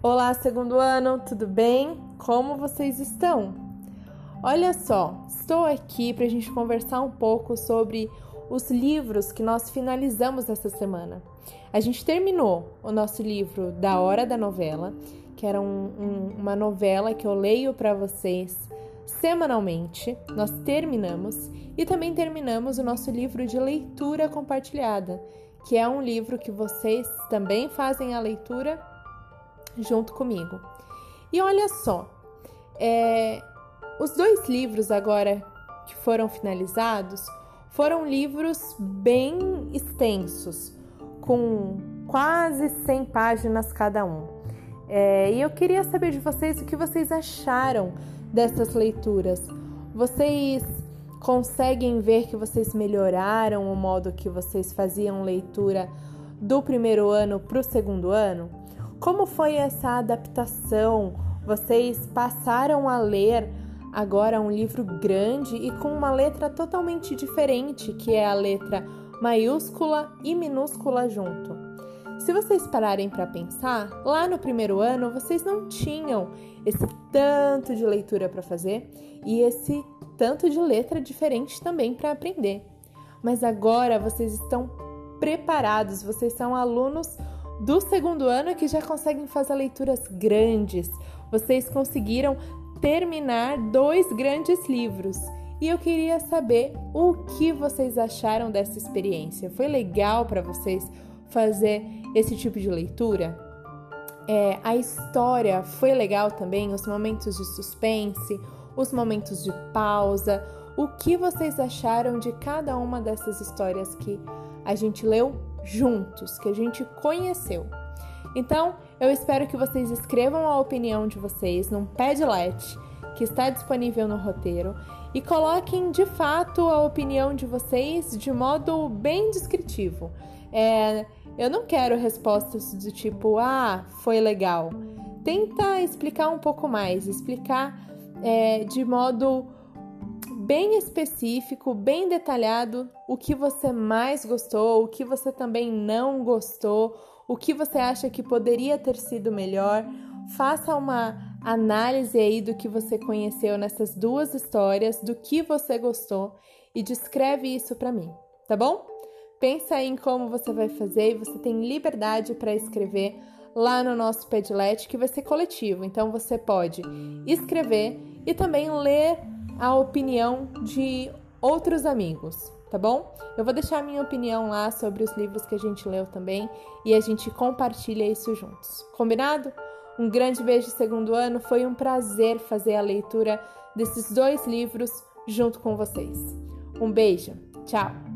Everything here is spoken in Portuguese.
Olá, segundo ano, tudo bem? Como vocês estão? Olha só, estou aqui para a gente conversar um pouco sobre os livros que nós finalizamos essa semana. A gente terminou o nosso livro da Hora da Novela, que era um, um, uma novela que eu leio para vocês semanalmente. Nós terminamos e também terminamos o nosso livro de leitura compartilhada, que é um livro que vocês também fazem a leitura junto comigo. E olha só, é, os dois livros agora que foram finalizados foram livros bem extensos, com quase 100 páginas cada um. É, e eu queria saber de vocês o que vocês acharam dessas leituras. Vocês conseguem ver que vocês melhoraram o modo que vocês faziam leitura do primeiro ano para o segundo ano? Como foi essa adaptação? Vocês passaram a ler agora um livro grande e com uma letra totalmente diferente, que é a letra maiúscula e minúscula junto. Se vocês pararem para pensar, lá no primeiro ano vocês não tinham esse tanto de leitura para fazer e esse tanto de letra diferente também para aprender. Mas agora vocês estão preparados, vocês são alunos do segundo ano que já conseguem fazer leituras grandes. Vocês conseguiram terminar dois grandes livros. E eu queria saber o que vocês acharam dessa experiência. Foi legal para vocês fazer esse tipo de leitura? É, a história foi legal também, os momentos de suspense, os momentos de pausa. O que vocês acharam de cada uma dessas histórias que a gente leu juntos, que a gente conheceu. Então, eu espero que vocês escrevam a opinião de vocês num Padlet que está disponível no roteiro e coloquem de fato a opinião de vocês de modo bem descritivo. É, eu não quero respostas do tipo, ah, foi legal. Tenta explicar um pouco mais, explicar é, de modo bem específico, bem detalhado o que você mais gostou, o que você também não gostou, o que você acha que poderia ter sido melhor. Faça uma análise aí do que você conheceu nessas duas histórias, do que você gostou e descreve isso para mim, tá bom? Pensa aí em como você vai fazer e você tem liberdade para escrever lá no nosso Padlet, que vai ser coletivo. Então você pode escrever e também ler a opinião de outros amigos, tá bom? Eu vou deixar a minha opinião lá sobre os livros que a gente leu também e a gente compartilha isso juntos. Combinado? Um grande beijo segundo ano, foi um prazer fazer a leitura desses dois livros junto com vocês. Um beijo, tchau!